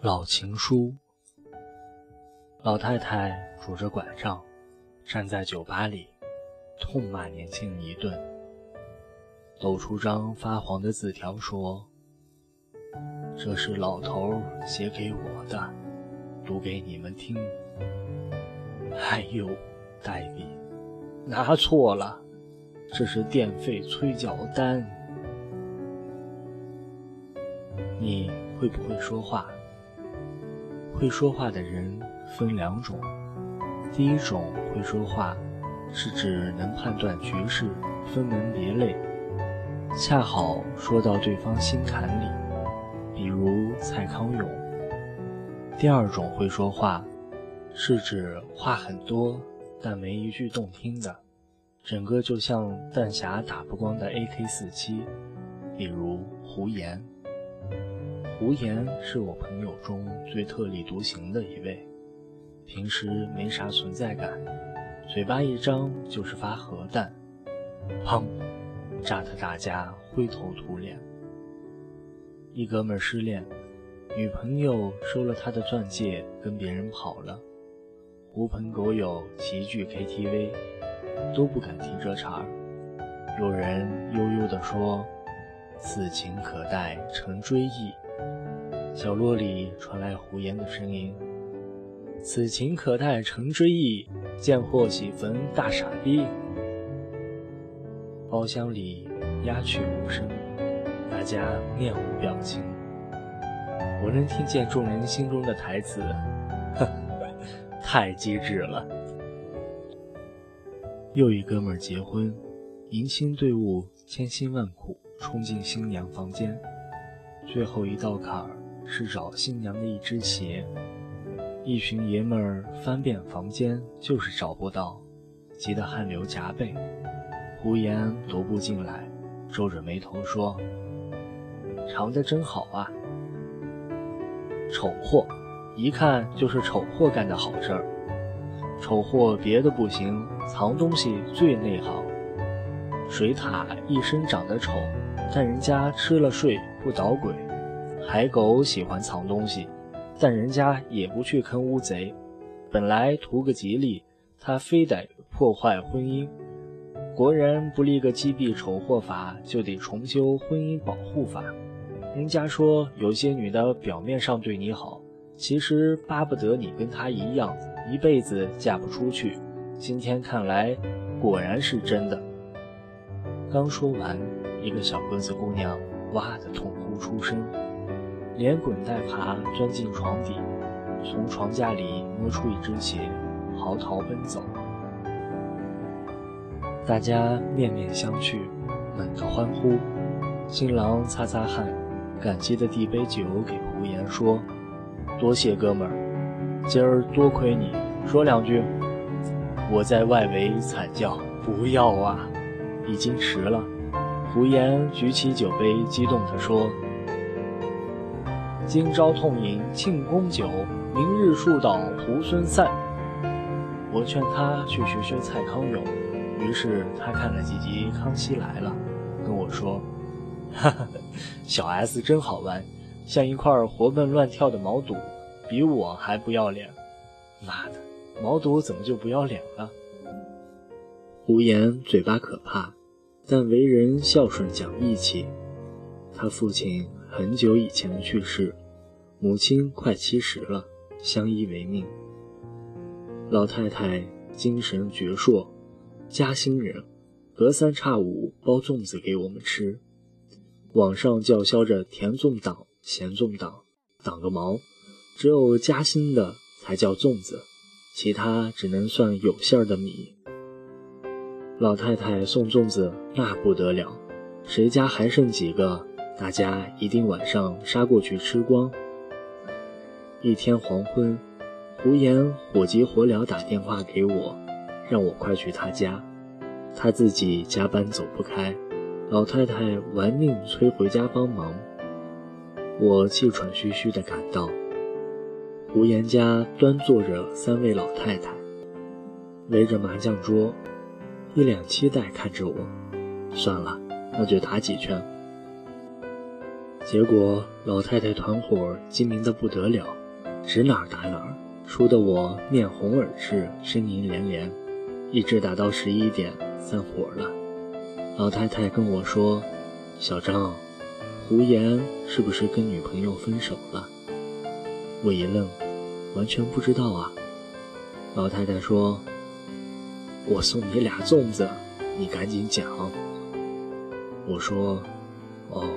老情书。老太太拄着拐杖，站在酒吧里，痛骂年轻人一顿，抖出张发黄的字条说：“这是老头写给我的，读给你们听。”哎呦，黛比，拿错了，这是电费催缴单。你会不会说话？会说话的人分两种，第一种会说话，是指能判断局势，分门别类，恰好说到对方心坎里，比如蔡康永。第二种会说话，是指话很多，但没一句动听的，整个就像弹匣打不光的 AK-47，比如胡言。胡言是我朋友中最特立独行的一位，平时没啥存在感，嘴巴一张就是发核弹，砰，炸得大家灰头土脸。一哥们失恋，女朋友收了他的钻戒，跟别人跑了，狐朋狗友齐聚 KTV，都不敢提这茬儿。有人悠悠地说：“此情可待成追忆。”角落里传来胡言的声音：“此情可待成追忆，贱货喜逢大傻逼。”包厢里鸦雀无声，大家面无表情。我能听见众人心中的台词：“呵，太机智了。”又一哥们儿结婚，迎亲队伍千辛万苦冲进新娘房间，最后一道坎儿。是找新娘的一只鞋，一群爷们儿翻遍房间，就是找不到，急得汗流浃背。胡言踱步进来，皱着眉头说：“藏得真好啊，丑货，一看就是丑货干的好事儿。丑货别的不行，藏东西最内行。水獭一身长得丑，但人家吃了睡不捣鬼。”海狗喜欢藏东西，但人家也不去坑乌贼。本来图个吉利，他非得破坏婚姻。国人不立个击毙丑货法，就得重修婚姻保护法。人家说有些女的表面上对你好，其实巴不得你跟她一样，一辈子嫁不出去。今天看来，果然是真的。刚说完，一个小个子姑娘哇的痛哭出声。连滚带爬钻进床底，从床架里摸出一只鞋，嚎啕奔走。大家面面相觑，猛地欢呼。新郎擦擦汗，感激地递杯酒给胡言，说：“多谢哥们儿，今儿多亏你，说两句。”我在外围惨叫：“不要啊！”已经迟了。胡言举起酒杯，激动地说。今朝痛饮庆功酒，明日树倒猢狲散。我劝他去学学蔡康永，于是他看了几集《康熙来了》，跟我说：“哈哈，小 S 真好玩，像一块活蹦乱跳的毛肚，比我还不要脸。”妈的，毛肚怎么就不要脸了？胡言嘴巴可怕，但为人孝顺讲义气。他父亲。很久以前去世，母亲快七十了，相依为命。老太太精神矍铄，嘉兴人，隔三差五包粽子给我们吃。网上叫嚣着甜粽党、咸粽党，党个毛！只有夹心的才叫粽子，其他只能算有馅儿的米。老太太送粽子那不得了，谁家还剩几个？大家一定晚上杀过去吃光。一天黄昏，胡言火急火燎打电话给我，让我快去他家。他自己加班走不开，老太太玩命催回家帮忙。我气喘吁吁地赶到，胡言家端坐着三位老太太，围着麻将桌，一脸期待看着我。算了，那就打几圈。结果老太太团伙精明的不得了，指哪儿打哪儿，输得我面红耳赤，呻吟连连，一直打到十一点散伙了。老太太跟我说：“小张，胡言是不是跟女朋友分手了？”我一愣，完全不知道啊。老太太说：“我送你俩粽子，你赶紧讲。”我说：“哦，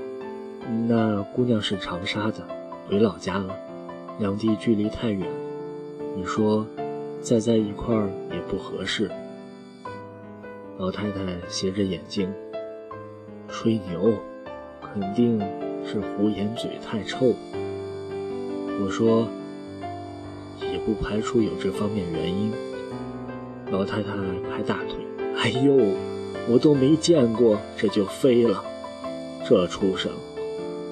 那姑娘是长沙的，回老家了，两地距离太远，你说再在一块儿也不合适。”老太太斜着眼睛，吹牛，肯定是胡言嘴太臭。我说：“也不排除有这方面原因。”老太太拍大腿：“哎呦！”我都没见过，这就飞了。这畜生，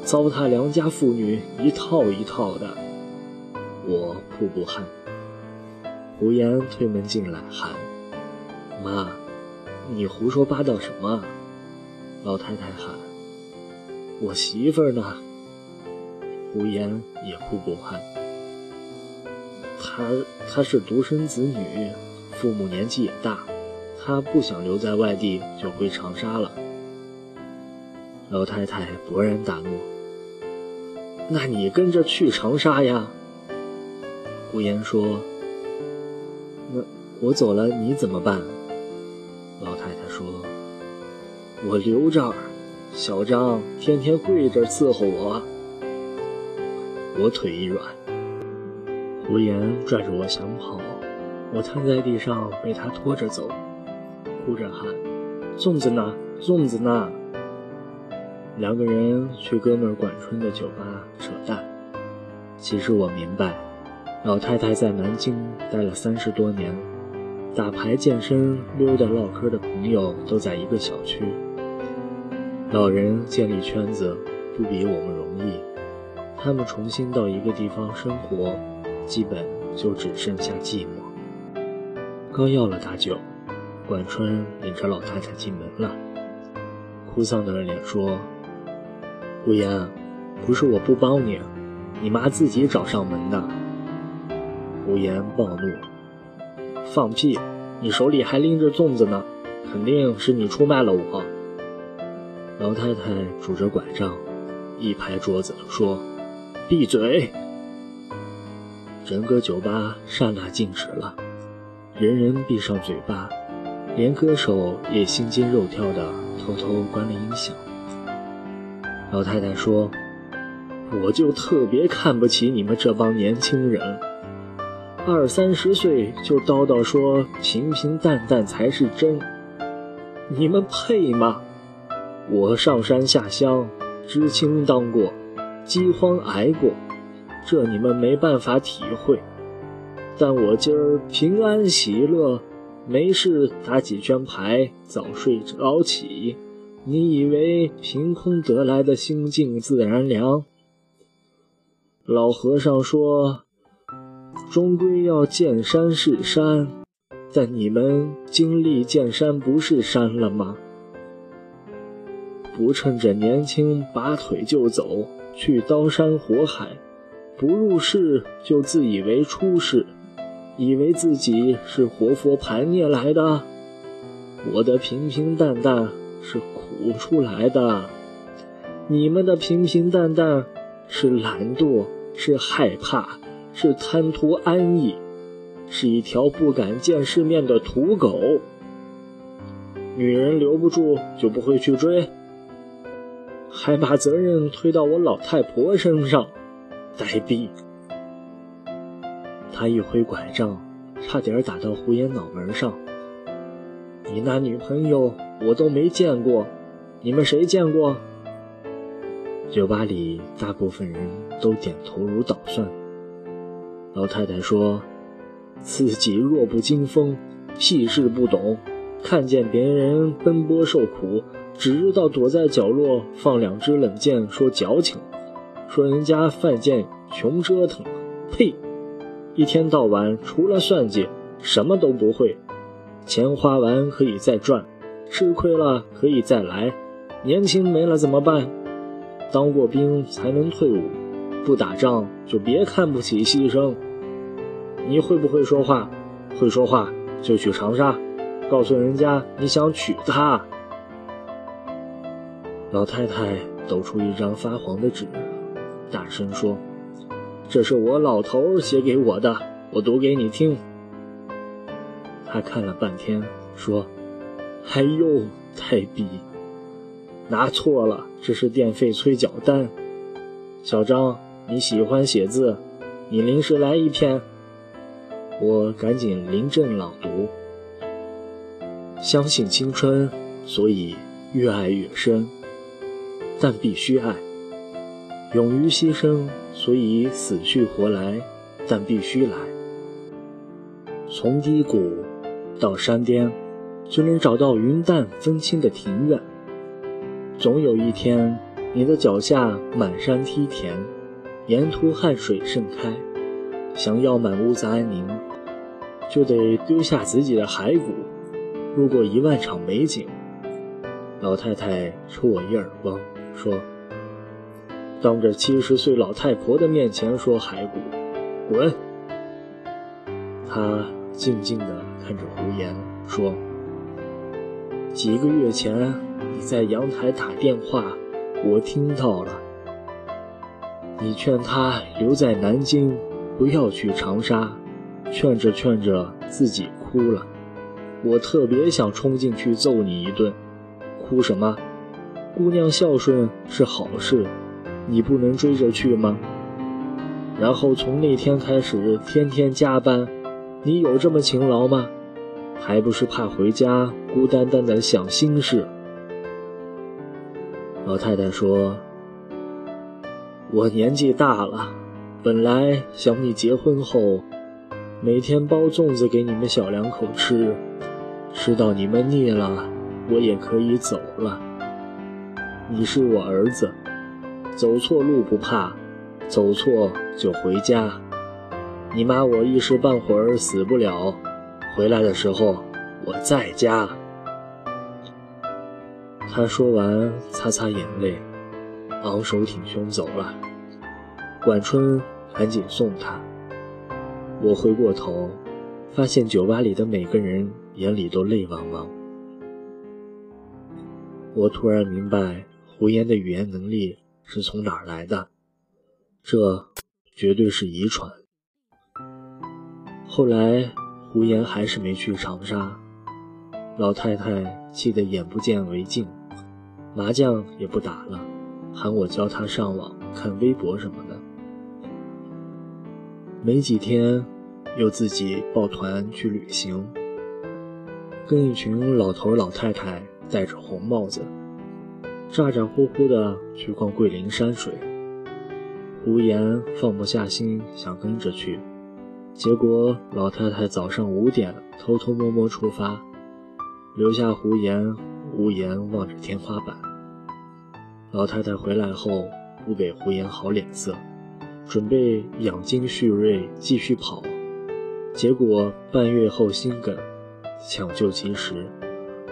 糟蹋良家妇女一套一套的。我瀑布汗。胡言推门进来喊：“妈，你胡说八道什么？”老太太喊：“我媳妇儿呢？”胡言也瀑布汗。她她是独生子女，父母年纪也大。她不想留在外地，就回长沙了。老太太勃然大怒：“那你跟着去长沙呀？”胡言说：“那我走了，你怎么办？”老太太说：“我留这儿，小张天天跪着伺候我。”我腿一软，胡言拽着我想跑，我瘫在地上被他拖着走。哭着喊：“粽子呢？粽子呢？”两个人去哥们管春的酒吧扯淡。其实我明白，老太太在南京待了三十多年，打牌、健身、溜达、唠嗑的朋友都在一个小区。老人建立圈子不比我们容易，他们重新到一个地方生活，基本就只剩下寂寞。刚要了大酒。管春领着老太太进门了，哭丧的脸说：“胡言，不是我不帮你，你妈自己找上门的。”胡言暴怒：“放屁！你手里还拎着粽子呢，肯定是你出卖了我。”老太太拄着拐杖，一拍桌子说：“闭嘴！”整个酒吧刹那静止了，人人闭上嘴巴。连歌手也心惊肉跳的偷偷关了音响。老太太说：“我就特别看不起你们这帮年轻人，二三十岁就叨叨说平平淡淡才是真，你们配吗？我上山下乡，知青当过，饥荒挨过，这你们没办法体会。但我今儿平安喜乐。”没事打几圈牌，早睡早起，你以为凭空得来的心静自然凉？老和尚说，终归要见山是山，但你们经历见山不是山了吗？不趁着年轻拔腿就走，去刀山火海，不入世就自以为出世。以为自己是活佛盘涅来的，我的平平淡淡是苦出来的，你们的平平淡淡是懒惰，是害怕，是贪图安逸，是一条不敢见世面的土狗。女人留不住就不会去追，还把责任推到我老太婆身上，呆逼。他一挥拐杖，差点打到胡言脑门上。你那女朋友我都没见过，你们谁见过？酒吧里大部分人都点头如捣蒜。老太太说：“自己弱不禁风，屁事不懂，看见别人奔波受苦，只知道躲在角落放两支冷箭，说矫情，说人家犯贱穷折腾。”呸！一天到晚除了算计，什么都不会，钱花完可以再赚，吃亏了可以再来，年轻没了怎么办？当过兵才能退伍，不打仗就别看不起牺牲。你会不会说话？会说话就去长沙，告诉人家你想娶她。老太太抖出一张发黄的纸，大声说：“这是我老头写给我的，我读给你听。”他看了半天，说：“哎呦，太逼！拿错了，这是电费催缴单。小张，你喜欢写字，你临时来一篇。”我赶紧临阵朗读：“相信青春，所以越爱越深，但必须爱；勇于牺牲，所以死去活来，但必须来。从低谷。”到山巅，就能找到云淡风轻的庭院。总有一天，你的脚下满山梯田，沿途汗水盛开。想要满屋子安宁，就得丢下自己的骸骨，路过一万场美景。老太太抽我一耳光，说：“当着七十岁老太婆的面前说骸骨，滚！”他静静地。看着胡言说：“几个月前你在阳台打电话，我听到了。你劝他留在南京，不要去长沙，劝着劝着自己哭了。我特别想冲进去揍你一顿。哭什么？姑娘孝顺是好事，你不能追着去吗？然后从那天开始天天加班，你有这么勤劳吗？”还不是怕回家孤单单的想心事。老太太说：“我年纪大了，本来想你结婚后，每天包粽子给你们小两口吃，吃到你们腻了，我也可以走了。你是我儿子，走错路不怕，走错就回家。你妈我一时半会儿死不了。”回来的时候，我在家。他说完，擦擦眼泪，昂首挺胸走了。管春赶紧送他。我回过头，发现酒吧里的每个人眼里都泪汪汪。我突然明白胡言的语言能力是从哪儿来的，这绝对是遗传。后来。胡言还是没去长沙，老太太气得眼不见为净，麻将也不打了，喊我教她上网看微博什么的。没几天，又自己抱团去旅行，跟一群老头老太太戴着红帽子，咋咋呼呼的去逛桂林山水。胡言放不下心，想跟着去。结果，老太太早上五点偷偷摸摸出发，留下胡言无言望着天花板。老太太回来后不给胡言好脸色，准备养精蓄锐继续跑。结果半月后心梗，抢救及时，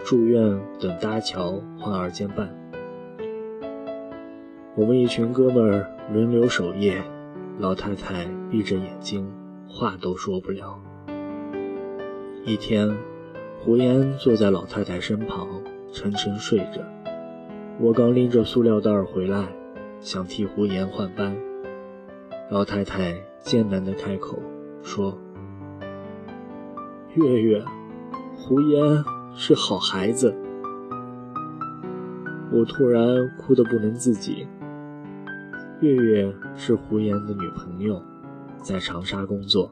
住院等搭桥换二尖瓣。我们一群哥们儿轮流守夜，老太太闭着眼睛。话都说不了。一天，胡言坐在老太太身旁，沉沉睡着。我刚拎着塑料袋回来，想替胡言换班。老太太艰难地开口说：“月月，胡言是好孩子。”我突然哭得不能自己。月月是胡言的女朋友。在长沙工作，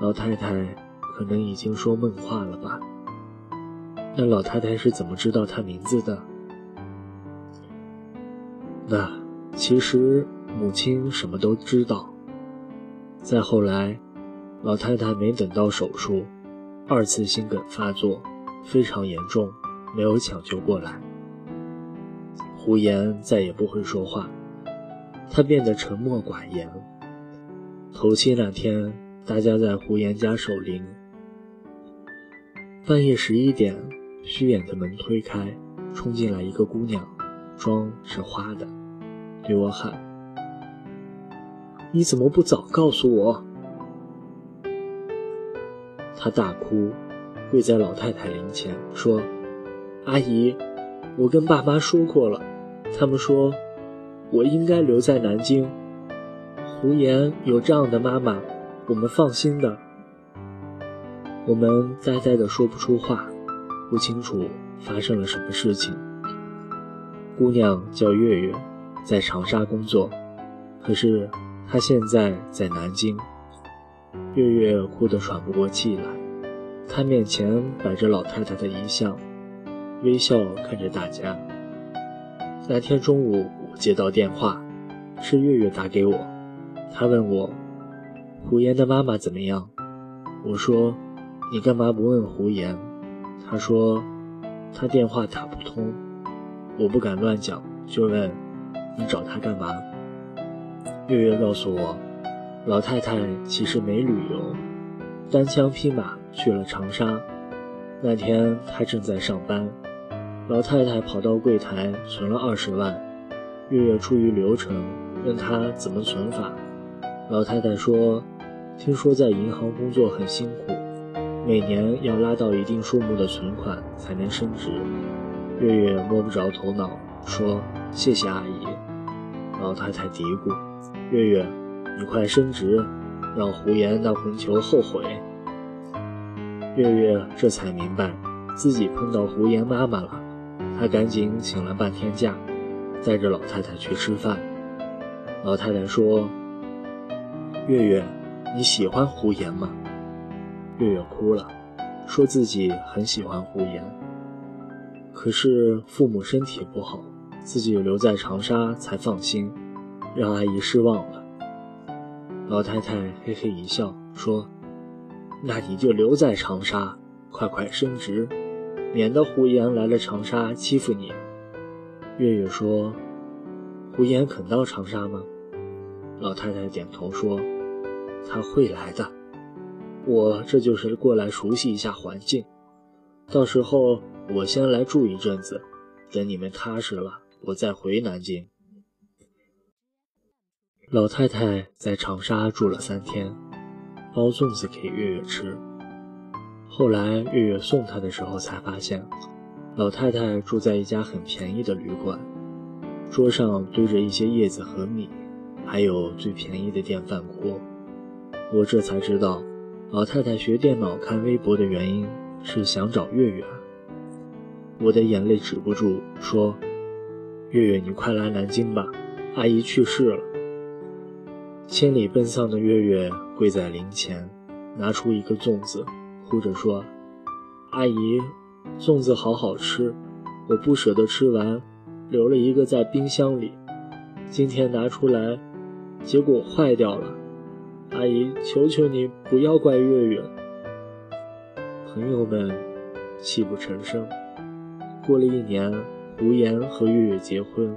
老太太可能已经说梦话了吧？那老太太是怎么知道他名字的？那其实母亲什么都知道。再后来，老太太没等到手术，二次心梗发作，非常严重，没有抢救过来。胡言再也不会说话，他变得沉默寡言。头七那天，大家在胡言家守灵。半夜十一点，虚掩的门推开，冲进来一个姑娘，妆是花的，对我喊：“你怎么不早告诉我？”她大哭，跪在老太太灵前说：“阿姨，我跟爸妈说过了，他们说我应该留在南京。胡言有这样的妈妈，我们放心的。”我们呆呆的说不出话，不清楚发生了什么事情。姑娘叫月月，在长沙工作，可是她现在在南京。月月哭得喘不过气来，她面前摆着老太太的遗像，微笑看着大家。那天中午，接到电话，是月月打给我，她问我胡言的妈妈怎么样。我说。你干嘛不问胡言？他说他电话打不通。我不敢乱讲，就问你找他干嘛？月月告诉我，老太太其实没旅游，单枪匹马去了长沙。那天她正在上班，老太太跑到柜台存了二十万。月月出于流程问她怎么存法，老太太说，听说在银行工作很辛苦。每年要拉到一定数目的存款才能升职。月月摸不着头脑，说：“谢谢阿姨。”老太太嘀咕：“月月，你快升职，让胡言那混球后悔。”月月这才明白自己碰到胡言妈妈了，她赶紧请了半天假，带着老太太去吃饭。老太太说：“月月，你喜欢胡言吗？”月月哭了，说自己很喜欢胡言，可是父母身体不好，自己留在长沙才放心，让阿姨失望了。老太太嘿嘿一笑，说：“那你就留在长沙，快快升职，免得胡言来了长沙欺负你。”月月说：“胡言肯到长沙吗？”老太太点头说：“他会来的。”我这就是过来熟悉一下环境，到时候我先来住一阵子，等你们踏实了，我再回南京。老太太在长沙住了三天，包粽子给月月吃。后来月月送她的时候才发现，老太太住在一家很便宜的旅馆，桌上堆着一些叶子和米，还有最便宜的电饭锅。我这才知道。老太太学电脑、看微博的原因是想找月月。我的眼泪止不住，说：“月月，你快来南京吧，阿姨去世了。”千里奔丧的月月跪在灵前，拿出一个粽子，哭着说：“阿姨，粽子好好吃，我不舍得吃完，留了一个在冰箱里，今天拿出来，结果坏掉了。”阿姨，求求你不要怪月月。朋友们泣不成声。过了一年，胡言和月月结婚，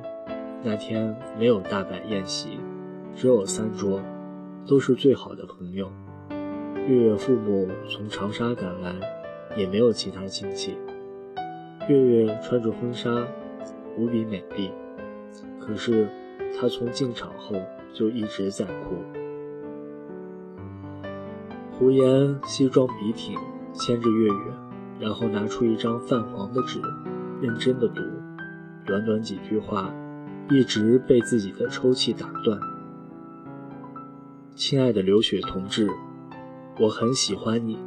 那天没有大摆宴席，只有三桌，都是最好的朋友。月月父母从长沙赶来，也没有其他亲戚。月月穿着婚纱，无比美丽，可是她从进场后就一直在哭。胡言西装笔挺，牵着月月，然后拿出一张泛黄的纸，认真的读。短短几句话，一直被自己的抽泣打断。亲爱的刘雪同志，我很喜欢你，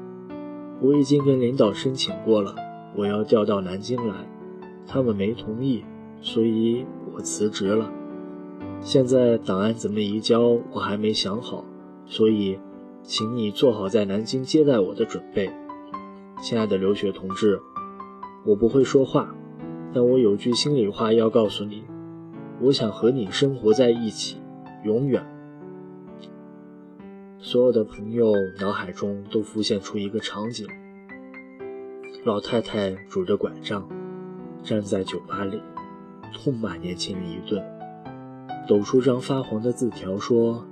我已经跟领导申请过了，我要调到南京来，他们没同意，所以我辞职了。现在档案怎么移交，我还没想好，所以。请你做好在南京接待我的准备，亲爱的刘雪同志。我不会说话，但我有句心里话要告诉你。我想和你生活在一起，永远。所有的朋友脑海中都浮现出一个场景：老太太拄着拐杖，站在酒吧里，痛骂年轻人一顿，抖出张发黄的字条说。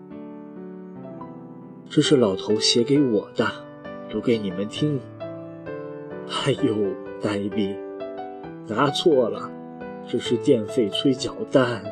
这是老头写给我的，读给你们听。哎呦，呆逼，拿错了，这是电费催缴单。